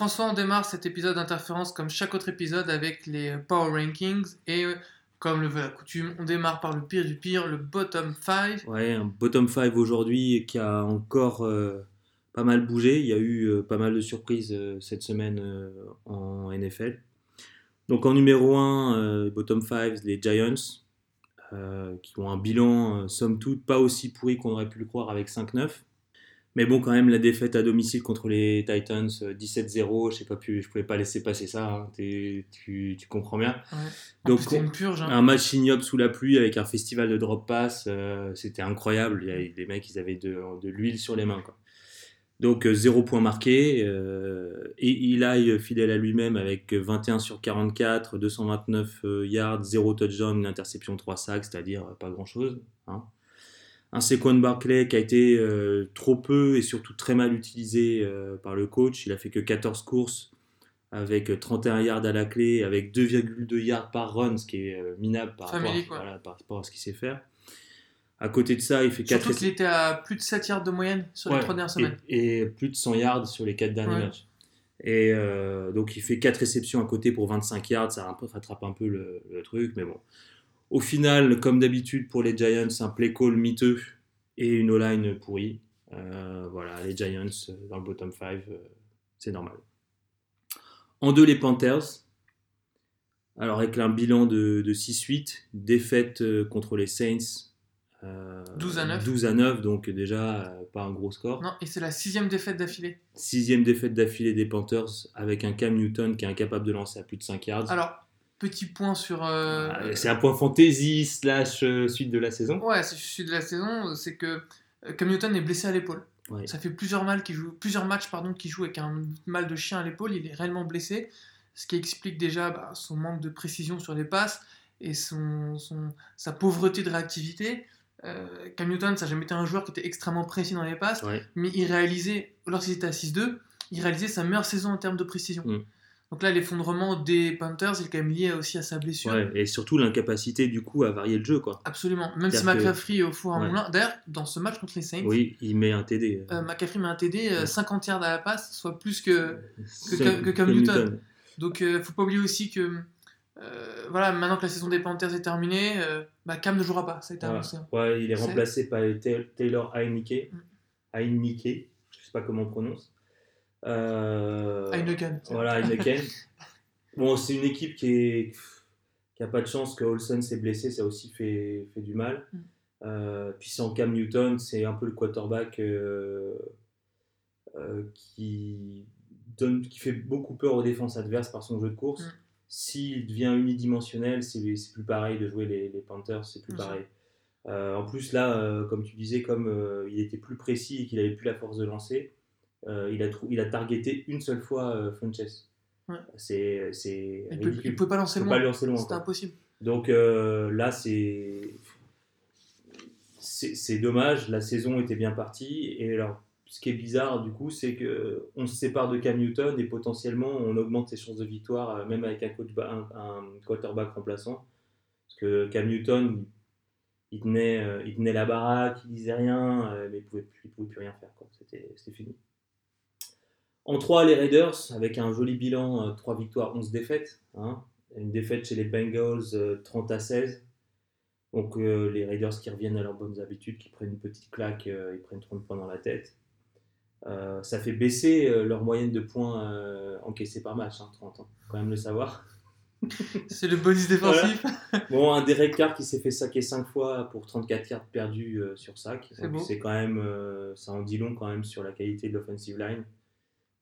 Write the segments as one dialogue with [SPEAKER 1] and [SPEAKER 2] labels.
[SPEAKER 1] François, on démarre cet épisode d'interférence comme chaque autre épisode avec les Power Rankings et euh, comme le veut la coutume, on démarre par le pire du pire, le bottom 5.
[SPEAKER 2] Ouais, un bottom 5 aujourd'hui qui a encore euh, pas mal bougé. Il y a eu euh, pas mal de surprises cette semaine en NFL. Donc en numéro 1, bottom 5, les Giants, qui ont un bilan, somme toute, pas aussi pourri qu'on aurait pu le croire avec 5-9. Mais bon, quand même, la défaite à domicile contre les Titans, euh, 17-0, je sais pas pu, je pouvais pas laisser passer ça, hein, tu, tu comprends bien.
[SPEAKER 1] Ouais.
[SPEAKER 2] Donc,
[SPEAKER 1] plus, purge. hein.
[SPEAKER 2] Un match ignoble sous la pluie avec un festival de drop pass, euh, c'était incroyable. Il les mecs, ils avaient de, de l'huile sur les mains. Quoi. Donc euh, zéro point marqué. euh, et Eli, fidèle à lui-même, avec 21 sur 44, 229 euh, yards, 0 touchdown, une interception, 3 sacs, c'est-à-dire euh, pas grand-chose. hein. Un Saquon Barclay qui a été euh, trop peu et surtout très mal utilisé euh, par le coach. Il a fait que 14 courses avec 31 yards à la clé, avec 2,2 yards par run, ce qui est euh, minable par rapport, à,
[SPEAKER 1] quoi.
[SPEAKER 2] voilà, par rapport à ce qu'il sait faire. À côté de ça, il fait 4
[SPEAKER 1] Surtout qu'il était à plus de 7 yards de moyenne sur les
[SPEAKER 2] Ouais,
[SPEAKER 1] trois dernières semaines.
[SPEAKER 2] Et, et plus de 100 yards sur les 4 derniers
[SPEAKER 1] Ouais.
[SPEAKER 2] matchs. Et euh, donc il fait 4 réceptions à côté pour 25 yards, ça rattrape un peu le, le truc, mais bon. Au final, comme d'habitude pour les Giants, un play call miteux et une O-line pourrie. Euh, voilà, les Giants euh, dans le bottom 5, c'est normal. En deux, les Panthers. Alors avec un bilan de, de 6-8, défaite euh, contre les Saints. euh,
[SPEAKER 1] 12 à 9.
[SPEAKER 2] 12 à 9, donc déjà euh, pas un gros score.
[SPEAKER 1] Non, et c'est la sixième défaite d'affilée.
[SPEAKER 2] Sixième défaite d'affilée des Panthers avec un Cam Newton qui est incapable de lancer à plus de 5 yards.
[SPEAKER 1] Alors, petit point sur. euh,
[SPEAKER 2] Ah, c'est un point fantasy slash euh, suite de la saison.
[SPEAKER 1] Ouais, c'est celui de la saison, c'est que euh, Cam Newton est blessé à l'épaule.
[SPEAKER 2] Ouais.
[SPEAKER 1] Ça fait plusieurs, mal qu'il joue, plusieurs matchs pardon, qu'il joue avec un mal de chien à l'épaule. Il est réellement blessé, ce qui explique déjà bah, son manque de précision sur les passes et son, son- sa pauvreté de réactivité. Euh, Cam Newton, ça n'a jamais été un joueur qui était extrêmement précis dans les passes,
[SPEAKER 2] Ouais.
[SPEAKER 1] mais il réalisait, lorsqu'il était à 6-2, il réalisait sa meilleure saison en termes de précision.
[SPEAKER 2] Mm.
[SPEAKER 1] Donc là, l'effondrement des Panthers, il est quand même lié aussi à sa blessure.
[SPEAKER 2] Ouais, et surtout l'incapacité du coup à varier le jeu. Quoi.
[SPEAKER 1] Absolument. Même si
[SPEAKER 2] que-
[SPEAKER 1] McCaffrey est au four à
[SPEAKER 2] Ouais.
[SPEAKER 1] moulin. D'ailleurs, dans ce match contre les Saints,
[SPEAKER 2] Oui, il met un TD.
[SPEAKER 1] euh, McCaffrey met un TD, euh,
[SPEAKER 2] Ouais.
[SPEAKER 1] 50 yards à la passe, soit plus que. Que Cam Newton. Donc, euh, faut pas oublier aussi que. euh, voilà, maintenant que la saison des Panthers est terminée, euh, bah, Cam ne jouera pas. Ça a été annoncé. hein.
[SPEAKER 2] Ouais, il est remplacé par Ta- Taylor Heineke.
[SPEAKER 1] Mm.
[SPEAKER 2] Heineke, je sais pas comment on prononce. Euh,
[SPEAKER 1] Heineken.
[SPEAKER 2] Voilà, Heineken. bon, c'est une équipe qui est qui a pas de chance que Olsen s'est blessé, ça a aussi fait, fait du mal.
[SPEAKER 1] Mm.
[SPEAKER 2] Euh, puis sans Cam Newton, c'est un peu le quarterback euh, euh, qui, donne, qui fait beaucoup peur aux défenses adverses par son jeu de course.
[SPEAKER 1] Mm.
[SPEAKER 2] S'il devient unidimensionnel, c'est plus pareil de jouer les, les Panthers, c'est plus pareil. Euh, en plus, là, comme tu disais, comme il était plus précis et qu'il avait plus la force de lancer, euh, il, a il a targeté une seule fois euh, Funches.
[SPEAKER 1] Ouais.
[SPEAKER 2] C'est c'est
[SPEAKER 1] Il, il pouvait pas lancer loin.
[SPEAKER 2] pas le lancer loin,
[SPEAKER 1] C'était impossible.
[SPEAKER 2] Donc euh, là, c'est c'est dommage. La saison était bien partie. Et alors, ce qui est bizarre, du coup, c'est que on se sépare de Cam Newton et potentiellement on augmente ses chances de victoire, euh, même avec un, coach ba- un, un quarterback remplaçant. Parce que Cam Newton, il, tenait, il tenait la baraque, il disait rien, mais il pouvait, plus- il pouvait plus rien faire. c'était fini. En 3, les Raiders, avec un joli bilan, 3 victoires, 11 défaites. hein. Une défaite chez les Bengals, euh, 30 à 16. Donc euh, les Raiders qui reviennent à leurs bonnes habitudes, qui prennent une petite claque, euh, ils prennent 30 points dans la tête. Euh, ça fait baisser euh, leur moyenne de points euh, encaissés par match, hein, 30 ans. Faut quand même le savoir.
[SPEAKER 1] C'est le bonus défensif.
[SPEAKER 2] Bon, un Derek Carr qui s'est fait saquer 5 fois pour 34 cartes perdues euh, sur sac.
[SPEAKER 1] C'est
[SPEAKER 2] quand même, euh, ça en dit long quand même sur la qualité de l'offensive line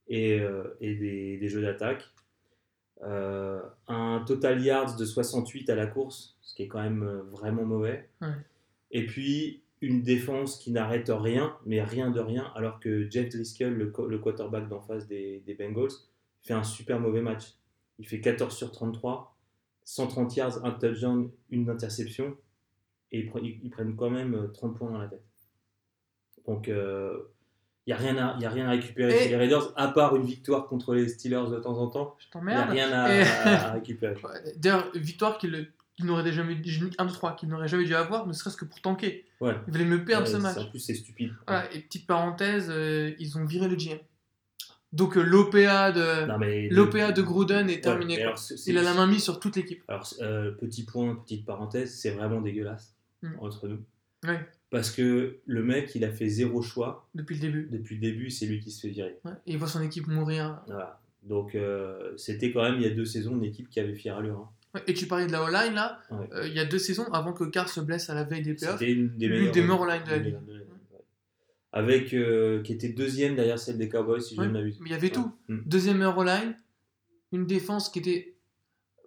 [SPEAKER 2] et, euh, et des, des jeux d'attaque. Euh, un total yards de 68 à la course, ce qui est quand même euh, vraiment mauvais.
[SPEAKER 1] Ouais.
[SPEAKER 2] Et puis une défense qui n'arrête rien, mais rien de rien, alors que Jeff Driscoll, le, quarterback d'en face des, des Bengals, fait un super mauvais match. Il fait 14 sur 33, 130 yards, un touchdown, une interception, et ils, pre- ils- ils prennent quand même euh, 30 points dans la tête. Donc, n'y a, rien à- y a rien à récupérer
[SPEAKER 1] Et-
[SPEAKER 2] chez les Raiders, à part une victoire contre les Steelers de temps en temps.
[SPEAKER 1] Je
[SPEAKER 2] Il n'y a
[SPEAKER 1] t'emmerde.
[SPEAKER 2] rien à,
[SPEAKER 1] Et-
[SPEAKER 2] à récupérer.
[SPEAKER 1] Ouais, D'ailleurs, victoire qu'il n'aurait jamais dû, 1 2 3 qu'il n'aurait jamais dû avoir, ne serait-ce que pour tanker.
[SPEAKER 2] Ouais.
[SPEAKER 1] Il voulait me perdre
[SPEAKER 2] Ouais,
[SPEAKER 1] ce match.
[SPEAKER 2] En plus, c'est stupide.
[SPEAKER 1] Voilà, et petite parenthèse, euh, ils ont viré le GM. Donc euh, l'OPA de, l'OPA de Gruden est
[SPEAKER 2] Ouais,
[SPEAKER 1] terminé.
[SPEAKER 2] alors,
[SPEAKER 1] Il a la main mise sur toute l'équipe.
[SPEAKER 2] Alors, euh, petit point, petite parenthèse, c'est vraiment dégueulasse
[SPEAKER 1] Mm.
[SPEAKER 2] entre nous.
[SPEAKER 1] Ouais,
[SPEAKER 2] Parce que le mec, il a fait zéro choix.
[SPEAKER 1] depuis le début.
[SPEAKER 2] Depuis le début, c'est lui qui se fait virer.
[SPEAKER 1] Ouais, Et il voit son équipe mourir.
[SPEAKER 2] Voilà. Donc, euh, c'était quand même, il y a deux saisons, une équipe qui avait fière allure. hein.
[SPEAKER 1] Ouais, Et tu parlais de la O-line là,
[SPEAKER 2] Ouais.
[SPEAKER 1] euh, il y a deux saisons avant que Carr se blesse à la veille des playoffs.
[SPEAKER 2] C'était une des meilleures, une des meilleures de la ligue. Avec, euh, qui était deuxième derrière celle des Cowboys, si je ne m'abuse.
[SPEAKER 1] Mais il y avait tout.
[SPEAKER 2] Mm.
[SPEAKER 1] Deuxième meilleure O-line, une défense qui était.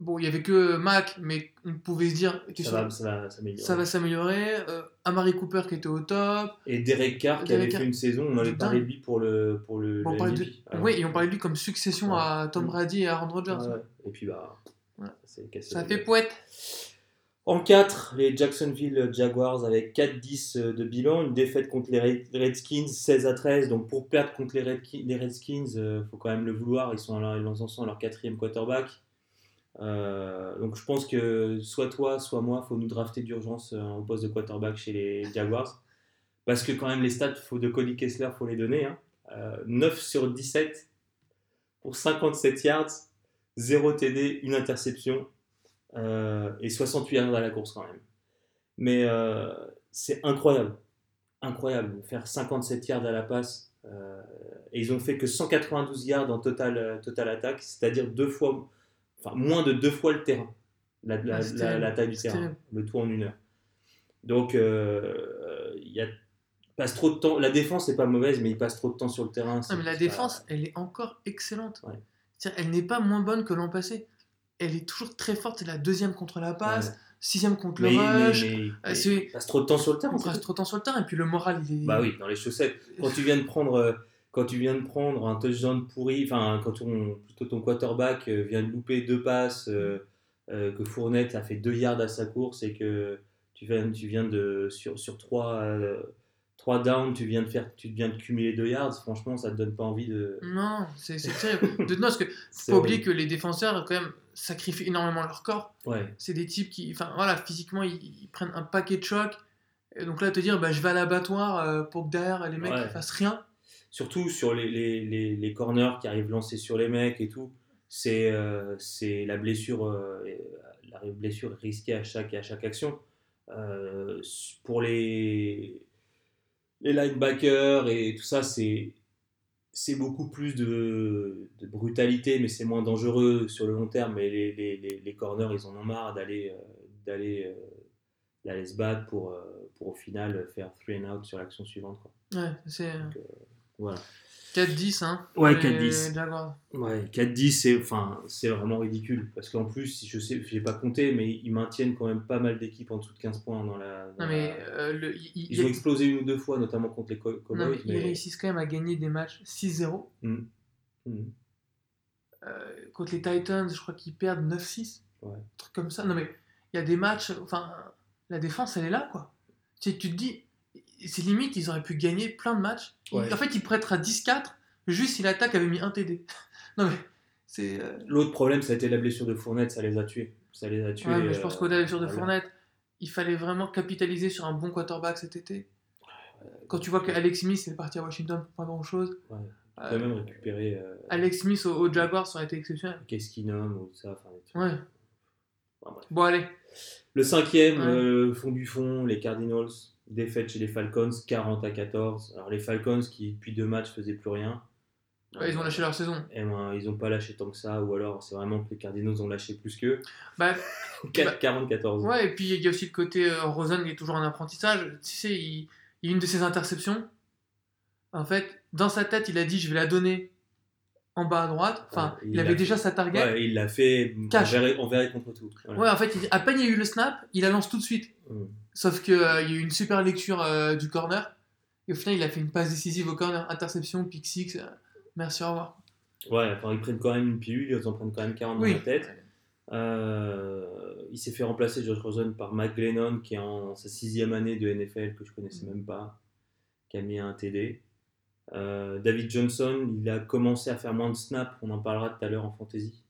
[SPEAKER 1] Bon, il y avait que Mac, mais on pouvait se dire que
[SPEAKER 2] Ça va, ça va s'améliorer.
[SPEAKER 1] ça va s'améliorer. Euh, Amari Cooper qui était au top.
[SPEAKER 2] Et Derek Carr qui avait
[SPEAKER 1] Carr.
[SPEAKER 2] fait une saison, on avait parlé de lui pour le, pour le,
[SPEAKER 1] Bon, de-.
[SPEAKER 2] Alors,
[SPEAKER 1] Oui, et on parlait de lui comme succession
[SPEAKER 2] Ouais.
[SPEAKER 1] à Tom
[SPEAKER 2] Mm.
[SPEAKER 1] Brady et Aaron Rodgers.
[SPEAKER 2] ouais. Et puis, bah, ça
[SPEAKER 1] fait poète.
[SPEAKER 2] En 4, les Jacksonville Jaguars avec 4-10 de bilan, une défaite contre les Red- Redskins 16 à 13. Donc pour perdre contre les, Redskins, il faut quand même le vouloir. Ils sont à ils en sont à leur quatrième quarterback. Euh, donc je pense que soit toi, soit moi, faut nous drafter d'urgence euh, au poste de quarterback chez les Jaguars. Parce que quand même les stats faut de Cody Kessler, faut les donner. hein. Euh, 9 sur 17 pour 57 yards, 0 TD, une interception euh, et 68 yards à la course quand même. Mais euh, c'est incroyable. Incroyable. Faire 57 yards à la passe. et ils ont fait que 192 yards en total, total attaque, c'est-à-dire deux fois, enfin moins de deux fois le terrain, la, la-
[SPEAKER 1] Ah,
[SPEAKER 2] la- la taille du terrain, le tout en une heure. Donc euh, il y a passe trop de temps. La défense n'est pas mauvaise, mais il passe trop de temps sur le terrain.
[SPEAKER 1] Non, mais la défense, elle est encore excellente.
[SPEAKER 2] Ouais.
[SPEAKER 1] C'est-à-dire, Elle n'est pas moins bonne que l'an passé. Elle est toujours très forte. C'est la deuxième contre la
[SPEAKER 2] pas-
[SPEAKER 1] passe,
[SPEAKER 2] Ouais.
[SPEAKER 1] sixième contre
[SPEAKER 2] Mais,
[SPEAKER 1] le rush.
[SPEAKER 2] mais-
[SPEAKER 1] Euh,
[SPEAKER 2] mais passe trop de temps sur le terrain.
[SPEAKER 1] On
[SPEAKER 2] tout.
[SPEAKER 1] trop de temps sur le terrain. Et puis le moral, il est.
[SPEAKER 2] Bah oui, dans les chaussettes. Quand tu viens de prendre, euh, quand tu viens de prendre un touchdown pourri, enfin quand ton, plutôt ton quarterback euh, vient de louper deux passes, euh, euh, que Fournette a fait deux yards à sa course et que tu viens, tu viens de sur sur trois, euh, trois downs, tu viens de faire, tu viens de cumuler deux yards. Franchement, ça te donne pas envie de.
[SPEAKER 1] Non, c'est terrible. De, non, parce que faut oublier
[SPEAKER 2] horrible.
[SPEAKER 1] que les défenseurs, quand même, sacrifient énormément leur corps.
[SPEAKER 2] Ouais.
[SPEAKER 1] C'est des types qui, enfin voilà, physiquement, ils, ils prennent un paquet de chocs. Et donc là, te dire, bah, je vais à l'abattoir pour que derrière les mecs
[SPEAKER 2] Ouais.
[SPEAKER 1] ne fassent rien.
[SPEAKER 2] Surtout sur les, les, les, les corners qui arrivent lancés sur les mecs et tout, c'est euh, la blessure, euh, la blessure risquée à chaque, à chaque action. Euh, pour les, les linebackers et tout ça, c'est c'est beaucoup plus de, de brutalité, mais c'est moins dangereux sur le long terme. Mais les, les, les, corners, ils en ont marre d'aller euh, d'aller d'aller se battre pour, pour au final faire three and out sur l'action suivante. Quoi.
[SPEAKER 1] Ouais, c'est
[SPEAKER 2] Voilà.
[SPEAKER 1] 4-10, hein.
[SPEAKER 2] Ouais,
[SPEAKER 1] pour les
[SPEAKER 2] 4-10.
[SPEAKER 1] Jaguars.
[SPEAKER 2] Ouais, 4-10, c'est enfin, c'est vraiment ridicule. Parce qu'en plus, je sais, j'ai pas compté, mais ils maintiennent quand même pas mal d'équipes en dessous de 15 points dans la. dans
[SPEAKER 1] Non, mais
[SPEAKER 2] la-
[SPEAKER 1] euh, le, il-
[SPEAKER 2] Ils ont explosé une ou deux fois, notamment contre les Co-
[SPEAKER 1] non, mais
[SPEAKER 2] Cowboys.
[SPEAKER 1] ils réussissent quand même à gagner des matchs 6-0.
[SPEAKER 2] Mhm. Mhm.
[SPEAKER 1] Euh, contre les Titans, je crois qu'ils perdent 9-6.
[SPEAKER 2] Ouais.
[SPEAKER 1] Un truc comme ça. Non, mais il y a des matchs. Enfin, la défense, elle est là, quoi. Tu, sais, tu te dis, c'est limite, ils auraient pu gagner plein de matchs.
[SPEAKER 2] Ouais.
[SPEAKER 1] en fait, ils prêteraient à 10-4, juste si l'attaque avait mis un TD. non, mais c'est. euh,
[SPEAKER 2] L'autre problème, ça a été la blessure de Fournette, ça les a tués. Ça les a tués.
[SPEAKER 1] Ouais, mais je pense
[SPEAKER 2] euh,
[SPEAKER 1] qu'au-delà de
[SPEAKER 2] voilà.
[SPEAKER 1] Fournette, il fallait vraiment capitaliser sur un bon quarterback cet été. Quand tu vois que Alex Smith est parti à Washington pour pas grand-chose,
[SPEAKER 2] Ouais.
[SPEAKER 1] euh,
[SPEAKER 2] Quand même récupérer euh,
[SPEAKER 1] Alex Smith au, au Jaguars ça aurait été exceptionnel.
[SPEAKER 2] qu'est-ce qu'il nomme ou ça. enfin.
[SPEAKER 1] Ouais.
[SPEAKER 2] Enfin.
[SPEAKER 1] Bon, allez.
[SPEAKER 2] Le cinquième,
[SPEAKER 1] Ouais.
[SPEAKER 2] euh, fond du fond, les Cardinals, défaite chez les Falcons, 40 à 14. Alors les Falcons qui depuis deux matchs faisaient plus rien.
[SPEAKER 1] Ils ont lâché leur saison.
[SPEAKER 2] Eh ben, ils n'ont pas lâché tant que ça, ou alors c'est vraiment que les Cardinals ont lâché plus qu'eux.
[SPEAKER 1] Bah,
[SPEAKER 2] 4 40-14.
[SPEAKER 1] ouais, et puis il y a aussi le côté euh, Rosen qui est toujours en apprentissage. Tu sais, il, il y a une de ses interceptions. En fait, dans sa tête, il a dit je vais la donner en bas à droite. Enfin,
[SPEAKER 2] Ouais, il
[SPEAKER 1] avait
[SPEAKER 2] fait.
[SPEAKER 1] déjà sa target.
[SPEAKER 2] Ouais, il l'a fait verrait, on verrait contre tout. Voilà.
[SPEAKER 1] Ouais, en fait, il- à peine il y a eu le snap, il la lance tout de suite.
[SPEAKER 2] Mm.
[SPEAKER 1] Sauf qu'il y a eu une super lecture euh, du corner. Et au final, il a fait une passe décisive au corner, interception, pick six. euh, merci, au revoir.
[SPEAKER 2] Ouais, enfin, ils prennent quand même une pilule, ils en prennent quand même 40
[SPEAKER 1] Oui.
[SPEAKER 2] dans la tête. Euh, il s'est fait remplacer Josh Rosen par Mike Glennon qui est en sa sixième année de NFL que je connaissais même pas, qui a mis un TD. Euh, David Johnson, il a commencé à faire moins de snaps, on en parlera tout à l'heure en fantasy.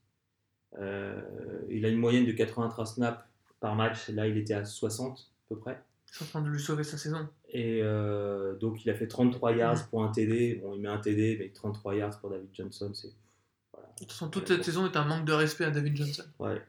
[SPEAKER 2] Euh, il a une moyenne de 83 snaps par match, là il était à 60 à peu près.
[SPEAKER 1] Ils sont en train de lui sauver sa saison.
[SPEAKER 2] Et euh, donc, il a fait 33 yards pour un TD. Bon, il met un TD, mais 33 yards pour David Johnson, c'est. Voilà.
[SPEAKER 1] De toute façon, toute cette saison est un manque de respect à David Johnson.
[SPEAKER 2] Ouais.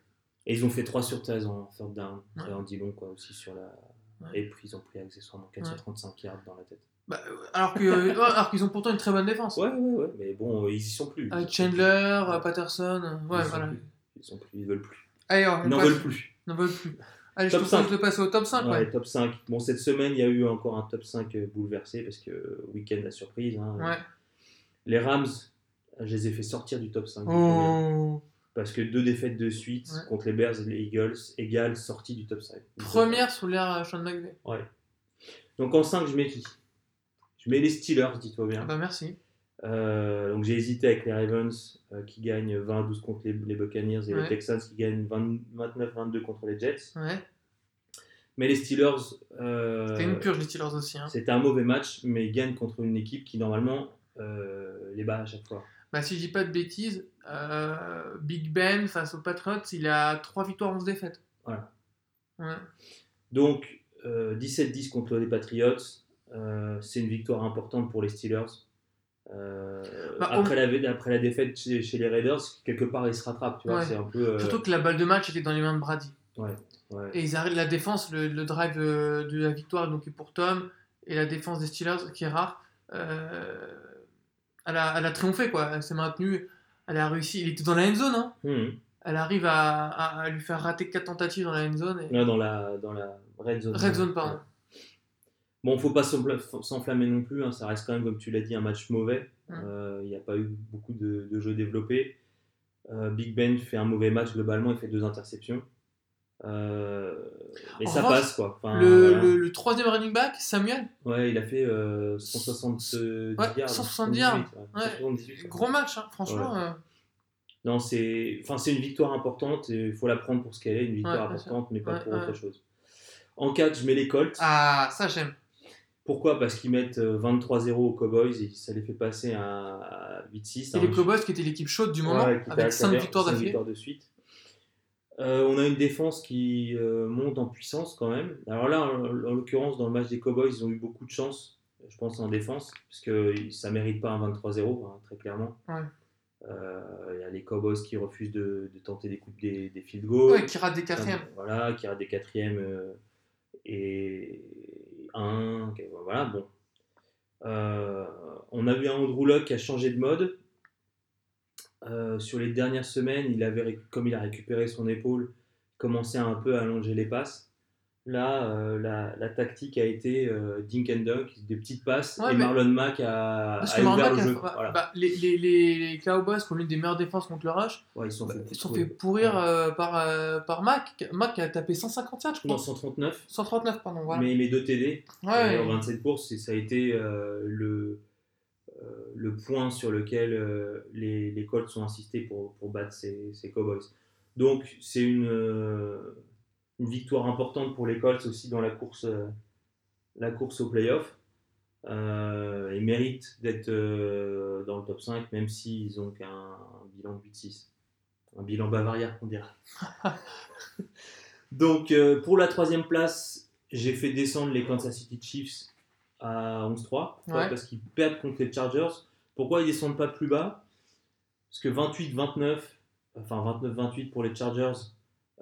[SPEAKER 2] Et ils ont fait 3 sur 13 en third down.
[SPEAKER 1] Ouais.
[SPEAKER 2] Et en dit long, quoi, aussi sur la.
[SPEAKER 1] Ouais.
[SPEAKER 2] Et puis, ils ont pris accessoirement 435 yards dans la tête.
[SPEAKER 1] Bah, euh, alors euh, qu'ils ont pourtant une très bonne défense.
[SPEAKER 2] Ouais, ouais, ouais. Mais bon, ils y sont plus.
[SPEAKER 1] Avec
[SPEAKER 2] Ils.
[SPEAKER 1] Chandler, euh, Patterson, euh,
[SPEAKER 2] Ils
[SPEAKER 1] ouais,
[SPEAKER 2] sont
[SPEAKER 1] voilà.
[SPEAKER 2] Ils sont plus, ils veulent plus.
[SPEAKER 1] Allez, on
[SPEAKER 2] Ils n'en veulent plus.
[SPEAKER 1] N'en veulent plus. Allez,
[SPEAKER 2] Top
[SPEAKER 1] je te propose
[SPEAKER 2] 5.
[SPEAKER 1] de passer au top 5.
[SPEAKER 2] Ouais,
[SPEAKER 1] Ouais.
[SPEAKER 2] top 5. Bon, cette semaine, il y a eu encore un top 5 bouleversé parce que euh, week-end la surprise. hein.
[SPEAKER 1] Ouais.
[SPEAKER 2] Les Rams, je les ai fait sortir du top 5.
[SPEAKER 1] Oh.
[SPEAKER 2] Parce que deux défaites de suite
[SPEAKER 1] Ouais.
[SPEAKER 2] contre les Bears et les Eagles égale sortie du top 5.
[SPEAKER 1] Première sous l'ère euh, Sean McVay.
[SPEAKER 2] Ouais. Donc en 5, je mets qui? Je mets les Steelers, dis-toi
[SPEAKER 1] Ah
[SPEAKER 2] bien.
[SPEAKER 1] bah merci.
[SPEAKER 2] Euh, donc j'ai hésité avec les Ravens euh, qui gagnent 20 à 12 contre les, les Buccaneers et
[SPEAKER 1] Ouais.
[SPEAKER 2] les Texans qui gagnent 20 29-22 contre les Jets.
[SPEAKER 1] Ouais.
[SPEAKER 2] Mais les Steelers, euh,
[SPEAKER 1] C'était une purge les Steelers aussi. Hein.
[SPEAKER 2] c'était un mauvais match, mais ils gagnent contre une équipe qui normalement euh, les bat à chaque fois.
[SPEAKER 1] Bah, si je dis pas de bêtises, euh, Big Ben face aux Patriots, il a 3 victoires, 11 défaites.
[SPEAKER 2] Voilà.
[SPEAKER 1] Ouais.
[SPEAKER 2] Donc euh, 17-10 contre les Patriots, c'est une victoire importante pour les Steelers. Euh,
[SPEAKER 1] Bah,
[SPEAKER 2] après, la, après la défaite chez, chez les Raiders, quelque part ils se rattrapent. Tu vois,
[SPEAKER 1] Ouais.
[SPEAKER 2] un peu. euh,
[SPEAKER 1] Surtout que la balle de match était dans les mains de Brady.
[SPEAKER 2] ouais, ouais.
[SPEAKER 1] Et ils arrêtent la défense, le, le drive euh, de la victoire donc est pour Tom, et la défense des Steelers, qui est rare, euh, elle, a, elle a triomphé, quoi. Elle s'est maintenue, elle a réussi. Il était dans la end zone, hein.
[SPEAKER 2] Mhm.
[SPEAKER 1] Elle arrive à, à- à lui faire rater 4 tentatives dans la end zone. Et...
[SPEAKER 2] Là, dans la, dans la red zone.
[SPEAKER 1] Red zone, pardon.
[SPEAKER 2] Bon, faut pas s'enfla- s'enflammer non plus. hein, Ça reste quand même, comme tu l'as dit, un match mauvais. Euh, Il n'y a pas eu beaucoup de, de jeux développés. Euh, Big Ben fait un mauvais match globalement. Il fait deux interceptions. Euh, mais
[SPEAKER 1] En
[SPEAKER 2] ça
[SPEAKER 1] revanche,
[SPEAKER 2] passe quoi. Enfin,
[SPEAKER 1] le,
[SPEAKER 2] voilà.
[SPEAKER 1] le- le troisième running back, Samuel,
[SPEAKER 2] Ouais, il a fait euh, 170
[SPEAKER 1] Ouais,
[SPEAKER 2] yards.
[SPEAKER 1] 170 yards.
[SPEAKER 2] 178, ouais,
[SPEAKER 1] Ouais.
[SPEAKER 2] 178,
[SPEAKER 1] gros match, hein, franchement. euh,
[SPEAKER 2] Non, c'est enfin, une victoire importante et il faut la prendre pour ce qu'elle est, une victoire
[SPEAKER 1] Ouais,
[SPEAKER 2] importante, mais pas
[SPEAKER 1] Ouais,
[SPEAKER 2] pour
[SPEAKER 1] ouais.
[SPEAKER 2] autre chose. En 4, je mets les Colts.
[SPEAKER 1] Ah, ça j'aime.
[SPEAKER 2] Pourquoi? Parce qu'ils mettent euh, 23-0 aux Cowboys et ça les fait passer à, à 8-6.
[SPEAKER 1] Et
[SPEAKER 2] à
[SPEAKER 1] les Cowboys qui étaient l'équipe chaude du moment,
[SPEAKER 2] Ouais,
[SPEAKER 1] avec 5
[SPEAKER 2] travers
[SPEAKER 1] victoires d'affilée.
[SPEAKER 2] victoires de suite. Euh, on a une défense qui euh, monte en puissance quand même. Alors là, en, en l'occurrence, dans le match des Cowboys, ils ont eu beaucoup de chance, je pense, en défense, parce que ça ne mérite pas un 23-0, hein, très clairement.
[SPEAKER 1] Ouais.
[SPEAKER 2] Euh, Il y a les Cowboys qui refusent de, de tenter des coups des, des field goals.
[SPEAKER 1] Ouais, qui rate des quatrièmes.
[SPEAKER 2] Voilà, qui a des quatrièmes euh, et Euh, on a vu un Andrew Luck qui a changé de mode. Euh, sur les dernières semaines, il avait, comme il a récupéré son épaule, commencé un peu à allonger les passes. Là, euh, la, la tactique a été euh, dink and dunk, des petites passes,
[SPEAKER 1] Ouais,
[SPEAKER 2] et
[SPEAKER 1] mais-
[SPEAKER 2] Marlon Mack a,
[SPEAKER 1] Parce
[SPEAKER 2] a
[SPEAKER 1] que
[SPEAKER 2] ouvert le
[SPEAKER 1] Mack a-
[SPEAKER 2] jeu.
[SPEAKER 1] bah,
[SPEAKER 2] Voilà.
[SPEAKER 1] bah, les, les, les, les Cowboys qui ont l'une des meilleures défenses contre le rush,
[SPEAKER 2] Ouais, ils sont
[SPEAKER 1] bah,
[SPEAKER 2] fait,
[SPEAKER 1] sont fait pourrir
[SPEAKER 2] Ouais.
[SPEAKER 1] euh, par, par Mac. Mac a tapé 150 yards, je
[SPEAKER 2] Non,
[SPEAKER 1] crois.
[SPEAKER 2] 139,
[SPEAKER 1] 139, pardon. Voilà.
[SPEAKER 2] mais met deux TD. en 27 courses, et ça a été le, le point sur lequel les, les Colts ont insisté pour, pour battre ces, ces Cowboys. Donc c'est une, une victoire importante pour les Colts aussi dans la course, euh, la course au playoff. Euh, ils méritent d'être euh, dans le top 5, même s'ils ont qu'un bilan de 8-6. Un bilan bavaria, on dirait. Donc, euh, pour la troisième place, j'ai fait descendre les Kansas City Chiefs à 11-3. Pourquoi
[SPEAKER 1] Ouais.
[SPEAKER 2] Parce qu'ils perdent contre les Chargers. Pourquoi ils descendent pas plus bas? Parce que 28-29, enfin 29-28 pour les Chargers,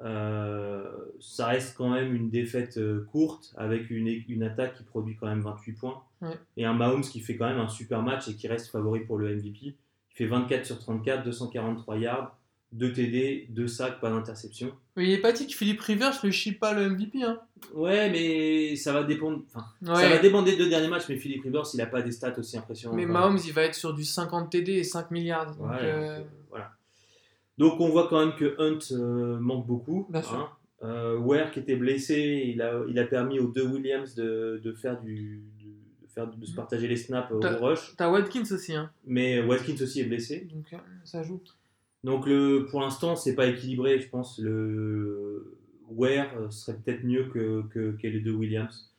[SPEAKER 2] euh, ça reste quand même une défaite euh, courte avec une, une attaque qui produit quand même 28 points.
[SPEAKER 1] Ouais.
[SPEAKER 2] Et un Mahomes qui fait quand même un super match et qui reste favori pour le MVP. Il fait 24 sur 34, 243 yards, 2 TD, 2 sacs, pas d'interception.
[SPEAKER 1] Mais il est pas dit que Philippe Rivers ne chie pas le MVP. Hein.
[SPEAKER 2] Ouais, mais ça va dépendre. Enfin,
[SPEAKER 1] Ouais.
[SPEAKER 2] ça va dépendre des deux derniers matchs, mais Philippe Rivers, il a pas des stats aussi impressionnantes.
[SPEAKER 1] Mais Mahomes, il va être sur du 50 TD et 5 milliards. Donc,
[SPEAKER 2] Ouais,
[SPEAKER 1] euh,
[SPEAKER 2] voilà. Donc on voit quand même que Hunt euh, manque beaucoup.
[SPEAKER 1] Bien sûr.
[SPEAKER 2] hein. Euh, Ware qui était blessé, il a, il a permis aux deux Williams de, de faire du, de, de faire, de se partager les snaps au
[SPEAKER 1] T'as-
[SPEAKER 2] rush.
[SPEAKER 1] T'as Watkins aussi, hein.
[SPEAKER 2] Mais Watkins aussi est blessé.
[SPEAKER 1] donc euh, ça joue.
[SPEAKER 2] Donc le, pour l'instant, c'est pas équilibré. Je pense le Ware serait peut-être mieux que, que, que les deux Williams.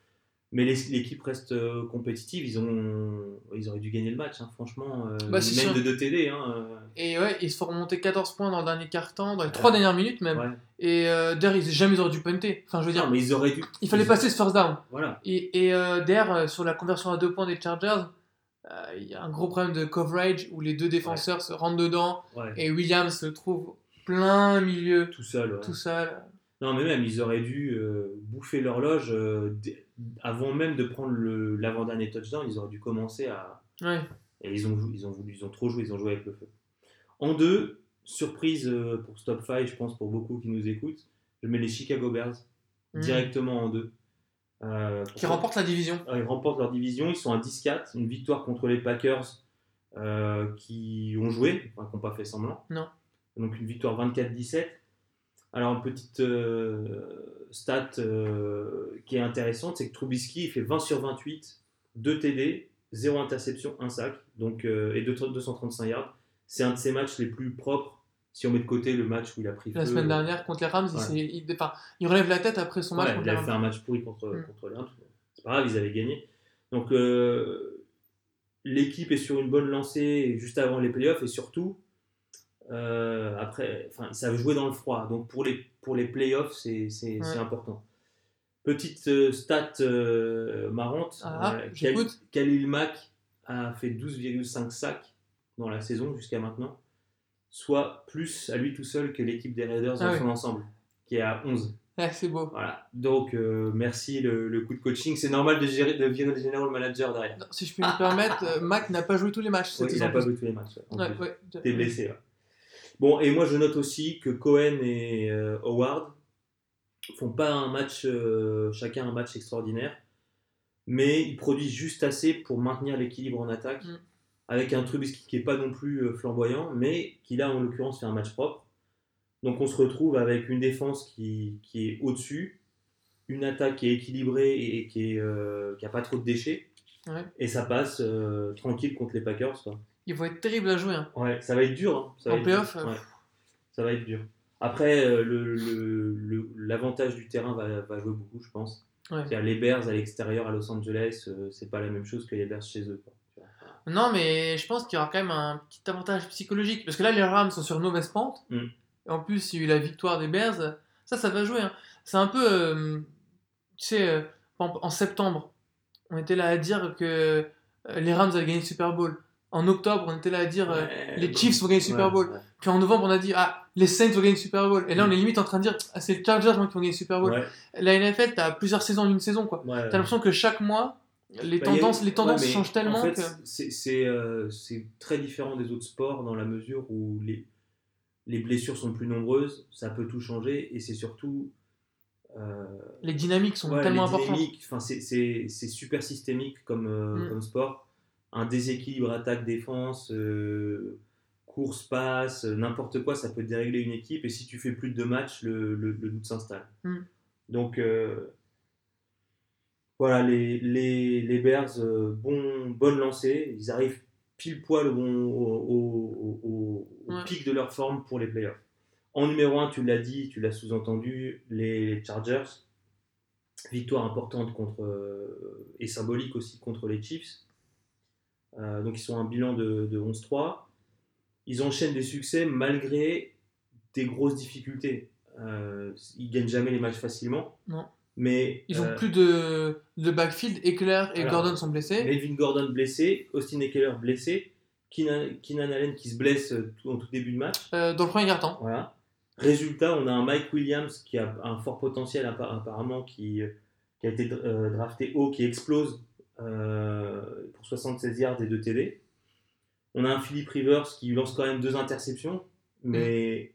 [SPEAKER 2] Mais l'équipe reste euh, compétitive. Ils, ont, ils auraient dû gagner le match, hein, franchement. euh,
[SPEAKER 1] Bah,
[SPEAKER 2] même
[SPEAKER 1] sûr.
[SPEAKER 2] de 2 TD. Hein, euh,
[SPEAKER 1] Et ouais, ils se font remonter 14 points dans le dernier quart-temps, dans les 3 dernières minutes même.
[SPEAKER 2] ouais.
[SPEAKER 1] Et euh, derrière, ils jamais ils auraient dû punter. Enfin, je veux dire,
[SPEAKER 2] Non, mais ils auraient dû.
[SPEAKER 1] il fallait
[SPEAKER 2] ils-
[SPEAKER 1] passer ce first down.
[SPEAKER 2] Voilà.
[SPEAKER 1] Et, et euh, derrière, sur la conversion à deux points des Chargers, il y a un gros problème de coverage où les deux défenseurs se rentrent dedans et Williams se trouve plein milieu,
[SPEAKER 2] Tout seul. ouais.
[SPEAKER 1] tout seul.
[SPEAKER 2] Non, mais même, ils auraient dû bouffer l'horloge avant même de prendre le- l'avant-dernier touchdown. Ils auraient dû commencer à.
[SPEAKER 1] Ouais.
[SPEAKER 2] Et ils ont, ils ont voulu, ils ont trop joué, ils ont joué avec le feu. En deux, surprise euh, pour ce top 5, je pense, pour beaucoup qui nous écoutent, je mets les Chicago Bears
[SPEAKER 1] Mm.
[SPEAKER 2] directement en deux. Euh,
[SPEAKER 1] Qui
[SPEAKER 2] pourquoi
[SPEAKER 1] remporte la division.
[SPEAKER 2] Euh, Ils remportent leur division, ils sont à 10-4, une victoire contre les Packers euh, qui ont joué, enfin qui n'ont pas fait semblant.
[SPEAKER 1] Non.
[SPEAKER 2] Donc une victoire 24-17. Alors une petite euh, stat euh, qui est intéressante, c'est que Trubisky il fait 20 sur 28, 2 TD, 0 interception, 1 sac, donc, euh, et 2 235 yards. C'est un de ses matchs les plus propres si on met de côté le match où il a pris
[SPEAKER 1] La
[SPEAKER 2] feu.
[SPEAKER 1] semaine dernière contre les Rams, il,
[SPEAKER 2] Ouais.
[SPEAKER 1] il, enfin, il relève la tête après son match
[SPEAKER 2] Ouais,
[SPEAKER 1] contre
[SPEAKER 2] il
[SPEAKER 1] les
[SPEAKER 2] a fait
[SPEAKER 1] Rams.
[SPEAKER 2] un match pourri contre,
[SPEAKER 1] Mm.
[SPEAKER 2] contre les Rams. C'est pas grave, ils avaient gagné. Donc euh, l'équipe est sur une bonne lancée juste avant les playoffs et surtout euh, après, enfin, ils savent jouer dans le froid. Donc pour les pour les playoffs, c'est c'est-
[SPEAKER 1] Ouais.
[SPEAKER 2] important. Petite euh, stat euh, marrante.
[SPEAKER 1] Ah,
[SPEAKER 2] euh, Khalil- Mack a fait 12,5 sacs dans la saison jusqu'à maintenant, soit plus à lui tout seul que l'équipe des Raiders
[SPEAKER 1] Ah
[SPEAKER 2] dans
[SPEAKER 1] oui.
[SPEAKER 2] son ensemble, qui est à 11.
[SPEAKER 1] Ouais, c'est beau.
[SPEAKER 2] Voilà. Donc, euh, merci le, le coup de coaching. C'est normal de, gérer, de virer le general manager derrière.
[SPEAKER 1] Non, Si je peux me permettre, Mac n'a pas joué tous les matchs cette
[SPEAKER 2] Ouais, il n'a pas joué tous les matchs. ouais,
[SPEAKER 1] ouais.
[SPEAKER 2] T'es blessé. là. Bon, et moi, je note aussi que Cohen et euh, Howard font pas un match, euh, chacun un match extraordinaire, mais ils produisent juste assez pour maintenir l'équilibre en attaque,
[SPEAKER 1] Mm.
[SPEAKER 2] avec un Trubisky qui est pas non plus euh, flamboyant, mais qui là, en l'occurrence, fait un match propre. Donc, on se retrouve avec une défense qui, qui est au-dessus, une attaque qui est équilibrée et qui n'a pas trop de déchets,
[SPEAKER 1] Ouais.
[SPEAKER 2] et ça passe tranquille contre les Packers. Quoi.
[SPEAKER 1] Il va être terrible à jouer. hein.
[SPEAKER 2] Ouais, ça va être dur. hein. Ça va
[SPEAKER 1] En
[SPEAKER 2] être
[SPEAKER 1] playoff,
[SPEAKER 2] dur.
[SPEAKER 1] euh,
[SPEAKER 2] Ouais. Ça va être dur. Après, euh, le- l'avantage du terrain va, va jouer beaucoup, je pense.
[SPEAKER 1] Ouais.
[SPEAKER 2] Les Bears à l'extérieur à Los Angeles, euh, c'est pas la même chose que les Bears chez eux. quoi.
[SPEAKER 1] Non, mais je pense qu'il y aura quand même un petit avantage psychologique. Parce que là, les Rams sont sur une mauvaise pente.
[SPEAKER 2] Mm.
[SPEAKER 1] En plus, il y a eu la victoire des Bears. Ça, ça va jouer. hein. C'est un peu. euh, tu sais, euh, exemple, en septembre, on était là à dire que les Rams allaient gagner le Super Bowl. En octobre, on était là à dire euh,
[SPEAKER 2] Ouais,
[SPEAKER 1] les. Chiefs vont gagner le Super Bowl.
[SPEAKER 2] ouais.
[SPEAKER 1] Puis en novembre, on a dit ah, les Saints vont gagner le Super Bowl. Et là, on est limite en train de dire ah, c'est les Chargers moi, qui vont gagner le Super Bowl. La NFL, t'as plusieurs saisons en une saison. quoi. T'as l'impression que chaque mois, les
[SPEAKER 2] Bah, a-
[SPEAKER 1] tendances, les tendances changent tellement
[SPEAKER 2] en fait,
[SPEAKER 1] que.
[SPEAKER 2] c'est- euh, c'est très différent des autres sports dans la mesure où les, les blessures sont plus nombreuses, ça peut tout changer et c'est surtout euh,
[SPEAKER 1] Les dynamiques sont
[SPEAKER 2] Ouais,
[SPEAKER 1] tellement
[SPEAKER 2] les
[SPEAKER 1] importantes.
[SPEAKER 2] dynamiques, enfin, c'est- super systémique comme, euh,
[SPEAKER 1] Mm.
[SPEAKER 2] comme sport. Un déséquilibre attaque-défense, euh, course-passe, euh, n'importe quoi, ça peut dérégler une équipe. Et si tu fais plus de deux matchs, le, le- le doute s'installe.
[SPEAKER 1] Mm.
[SPEAKER 2] Donc, euh, voilà, les, les, les Bears, euh, bon, bonne lancée. Ils arrivent pile poil au, bon- au, au- au- au
[SPEAKER 1] Ouais.
[SPEAKER 2] pic de leur forme pour les playoffs. En numéro 1, tu l'as dit, tu l'as sous-entendu, les Chargers. Victoire importante contre, et symbolique aussi contre les Chiefs. Euh, donc ils sont à un bilan de, de 11-3. Ils enchaînent des succès malgré des grosses difficultés. Euh, ils gagnent jamais les matchs facilement.
[SPEAKER 1] Non.
[SPEAKER 2] Mais
[SPEAKER 1] Ils ont
[SPEAKER 2] euh,
[SPEAKER 1] plus de, de backfield. Eckler et
[SPEAKER 2] alors,
[SPEAKER 1] Gordon sont blessés.
[SPEAKER 2] Melvin Gordon blessé, Austin Eckler blessé, Keenan, Keenan Allen qui se blesse tout- en tout début de match.
[SPEAKER 1] Euh, dans le premier quart-temps.
[SPEAKER 2] Voilà. Résultat, on a un Mike Williams qui a un fort potentiel appa- apparemment, qui, qui a été euh, drafté haut, qui explose euh, pour 76 yards et 2 TD. On a un Philip Rivers qui lance quand même deux interceptions, mais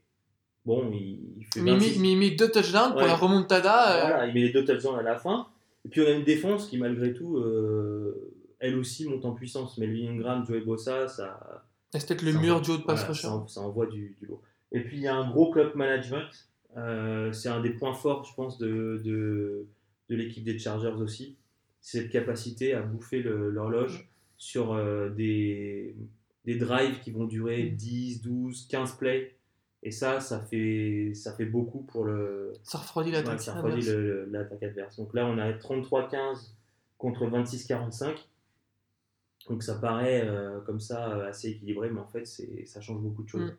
[SPEAKER 2] bon, il, il fait
[SPEAKER 1] Mais il
[SPEAKER 2] 26
[SPEAKER 1] met- mais il met deux touchdowns pour
[SPEAKER 2] Ouais.
[SPEAKER 1] la remontada. euh,
[SPEAKER 2] voilà, il met les deux touchdowns à la fin. Et puis on a une défense qui, malgré tout, euh, elle aussi monte en puissance. Melvin Ingram, Joey Bossa, ça,
[SPEAKER 1] C'est peut-être le mur
[SPEAKER 2] envoie-
[SPEAKER 1] du haut de pass
[SPEAKER 2] voilà, ça, en- ça envoie du, du lourd. Et puis il y a un gros club management. Euh, c'est un des points forts, je pense, de, de, de l'équipe des Chargers aussi. Cette capacité à bouffer l'horloge sur euh, des, des drives qui vont durer
[SPEAKER 1] Mm.
[SPEAKER 2] 10, 12, 15 plays. Et ça, ça fait, ça fait beaucoup pour le,
[SPEAKER 1] Ça refroidit
[SPEAKER 2] Ouais,
[SPEAKER 1] l'attaque.
[SPEAKER 2] ça refroidit
[SPEAKER 1] adverse.
[SPEAKER 2] le- l'attaque adverse. Donc là, on a 33-15 contre 26-45. Donc ça paraît euh, comme ça assez équilibré, mais en fait ça change beaucoup de choses.
[SPEAKER 1] Mm.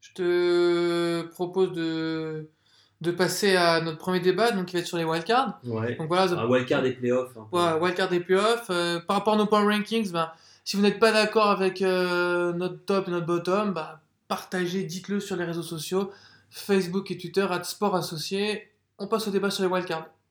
[SPEAKER 1] Je te propose de, de passer à notre premier débat, donc qui va être sur les wildcards.
[SPEAKER 2] Ouais.
[SPEAKER 1] Donc voilà,
[SPEAKER 2] Un wildcard des playoffs. peu.
[SPEAKER 1] Ouais, wildcard et playoffs. Euh, par rapport à nos power rankings, ben, si vous n'êtes pas d'accord avec euh, notre top et notre bottom, bah, partagez, dites-le sur les réseaux sociaux, Facebook et Twitter, at Sport Associé. On passe au débat sur les wildcards.